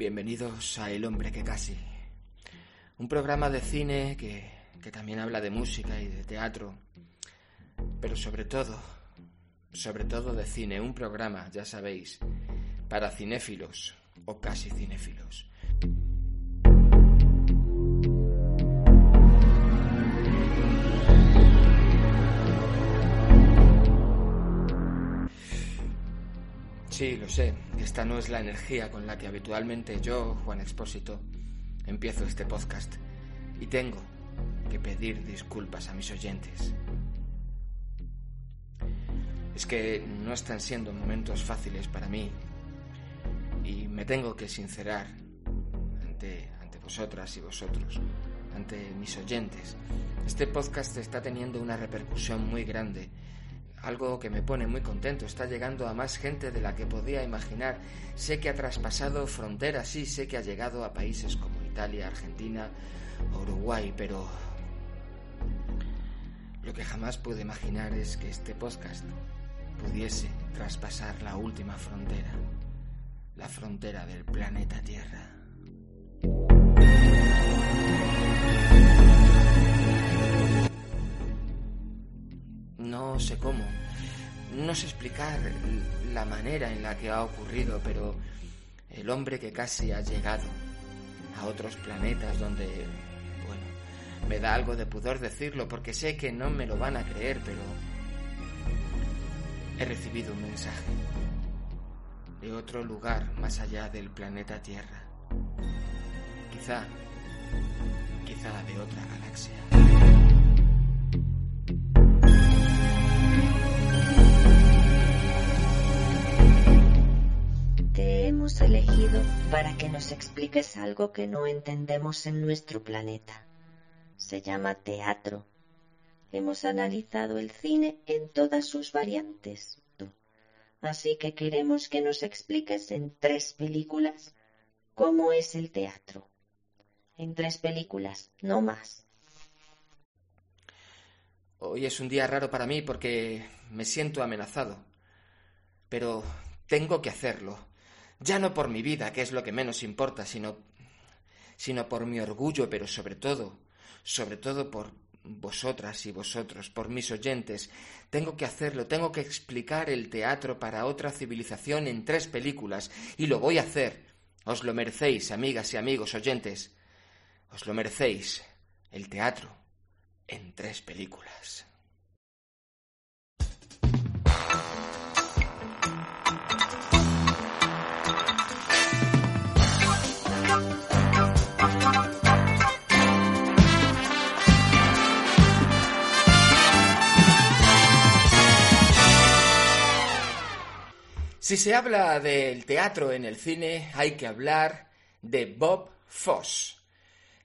Bienvenidos a El hombre que casi. Un programa de cine que, que también habla de música y de teatro, pero sobre todo, sobre todo de cine. Un programa, ya sabéis, para cinéfilos o casi cinéfilos. Sí, lo sé. Esta no es la energía con la que habitualmente yo, Juan Expósito, empiezo este podcast. Y tengo que pedir disculpas a mis oyentes. Es que no están siendo momentos fáciles para mí. Y me tengo que sincerar ante, ante vosotras y vosotros, ante mis oyentes. Este podcast está teniendo una repercusión muy grande algo que me pone muy contento. Está llegando a más gente de la que podía imaginar. Sé que ha traspasado fronteras, sí, sé que ha llegado a países como Italia, Argentina, Uruguay, pero lo que jamás pude imaginar es que este podcast pudiese traspasar la última frontera, la frontera del planeta Tierra. Sé cómo, no sé explicar la manera en la que ha ocurrido, pero el hombre que casi ha llegado a otros planetas donde, bueno, me da algo de pudor decirlo porque sé que no me lo van a creer, pero he recibido un mensaje de otro lugar más allá del planeta Tierra. Quizá, quizá de otra galaxia. Hemos elegido para que nos expliques algo que no entendemos en nuestro planeta. Se llama teatro. Hemos analizado el cine en todas sus variantes. Así que queremos que nos expliques en tres películas cómo es el teatro. En tres películas, no más. Hoy es un día raro para mí porque me siento amenazado. Pero tengo que hacerlo. Ya no por mi vida, que es lo que menos importa, sino sino por mi orgullo, pero sobre todo, sobre todo por vosotras y vosotros, por mis oyentes. Tengo que hacerlo, tengo que explicar el teatro para otra civilización en tres películas, y lo voy a hacer. Os lo merecéis, amigas y amigos oyentes. Os lo merecéis. El teatro en tres películas. Si se habla del teatro en el cine, hay que hablar de Bob Fosse,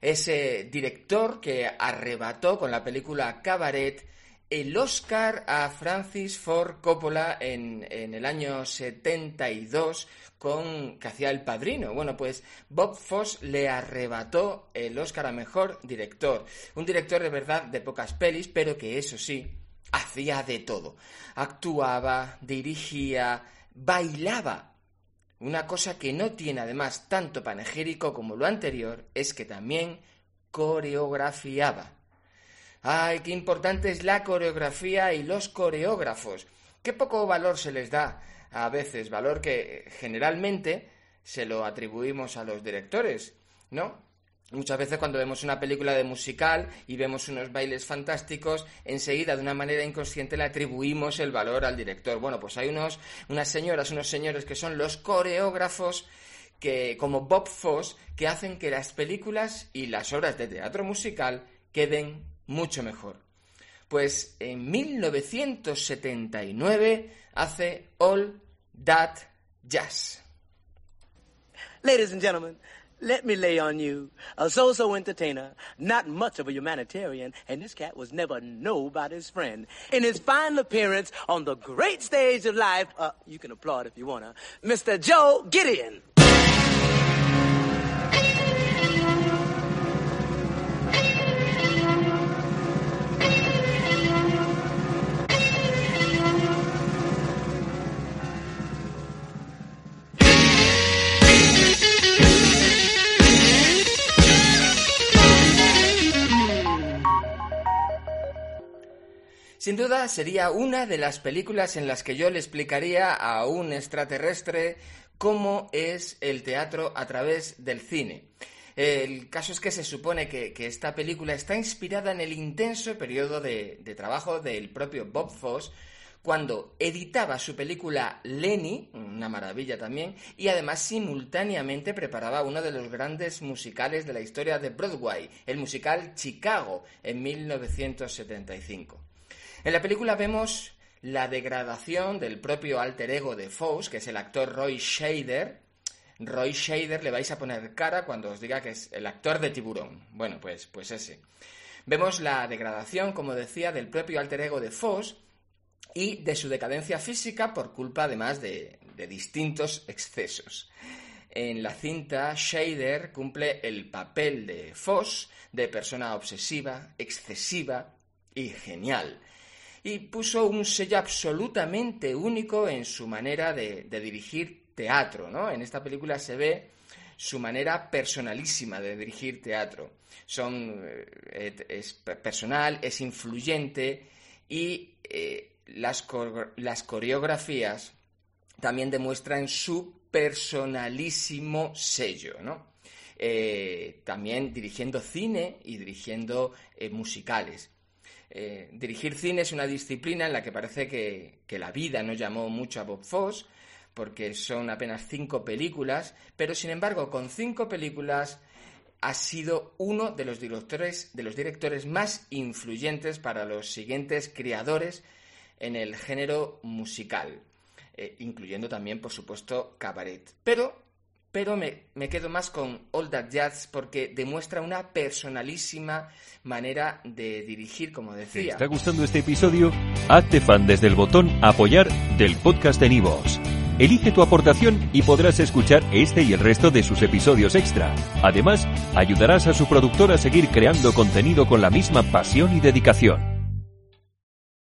ese director que arrebató con la película Cabaret el Oscar a Francis Ford Coppola en, en, el año 72 con que hacía El Padrino. Bueno, pues Bob Fosse le arrebató el Oscar a Mejor Director. Un director de verdad de pocas pelis, pero que eso sí, hacía de todo. Actuaba, dirigía, bailaba. Una cosa que no tiene además tanto panegírico como lo anterior es que también coreografiaba. ¡Ay, qué importante es la coreografía y los coreógrafos! Qué poco valor se les da a veces, valor que generalmente se lo atribuimos a los directores, ¿no? Muchas veces cuando vemos una película de musical y vemos unos bailes fantásticos, enseguida de una manera inconsciente le atribuimos el valor al director. Bueno, pues hay unos, unas señoras, unos señores que son los coreógrafos que, como Bob Fosse, que hacen que las películas y las obras de teatro musical queden mucho mejor. Pues en 1979 hace All That Jazz. Ladies and gentlemen, let me lay on you a so-so entertainer, not much of a humanitarian, and this cat was never nobody's friend. In his final appearance on the great stage of life, uh, you can applaud if you wanna, Mr. Joe Gideon. Sin duda sería una de las películas en las que yo le explicaría a un extraterrestre cómo es el teatro a través del cine. El caso es que se supone que, esta película está inspirada en el intenso periodo de, de trabajo del propio Bob Fosse, cuando editaba su película Lenny, una maravilla también, y además simultáneamente preparaba uno de los grandes musicales de la historia de Broadway, el musical Chicago, en 1975. En la película vemos la degradación del propio alter ego de Fox, que es el actor Roy Shader. Roy Shader le vais a poner cara cuando os diga que es el actor de Tiburón. Bueno, pues, pues ese. Vemos la degradación, como decía, del propio alter ego de Fox, y de su decadencia física por culpa además de, distintos excesos. En la cinta, Shader cumple el papel de Foss, de persona obsesiva, excesiva y genial. Y puso un sello absolutamente único en su manera de, dirigir teatro. ¿no? En esta película se ve su manera personalísima de dirigir teatro. Son, eh, es personal, es influyente y eh, las, coreografías también demuestran su personalísimo sello, ¿no? Eh, también dirigiendo cine y dirigiendo musicales. Eh, dirigir cine es una disciplina en la que parece que, la vida no llamó mucho a Bob Foss, porque son apenas cinco películas, pero sin embargo, con cinco películas ha sido uno de los directores, de los directores más influyentes para los siguientes creadores en el género musical, eh, incluyendo también, por supuesto, cabaret. Pero, pero me, me, quedo más con All That Jazz porque demuestra una personalísima manera de dirigir, como decía. ¿Te está gustando este episodio? Hazte fan desde el botón apoyar del podcast de Nivos. Elige tu aportación y podrás escuchar este y el resto de sus episodios extra. Además, ayudarás a su productor a seguir creando contenido con la misma pasión y dedicación.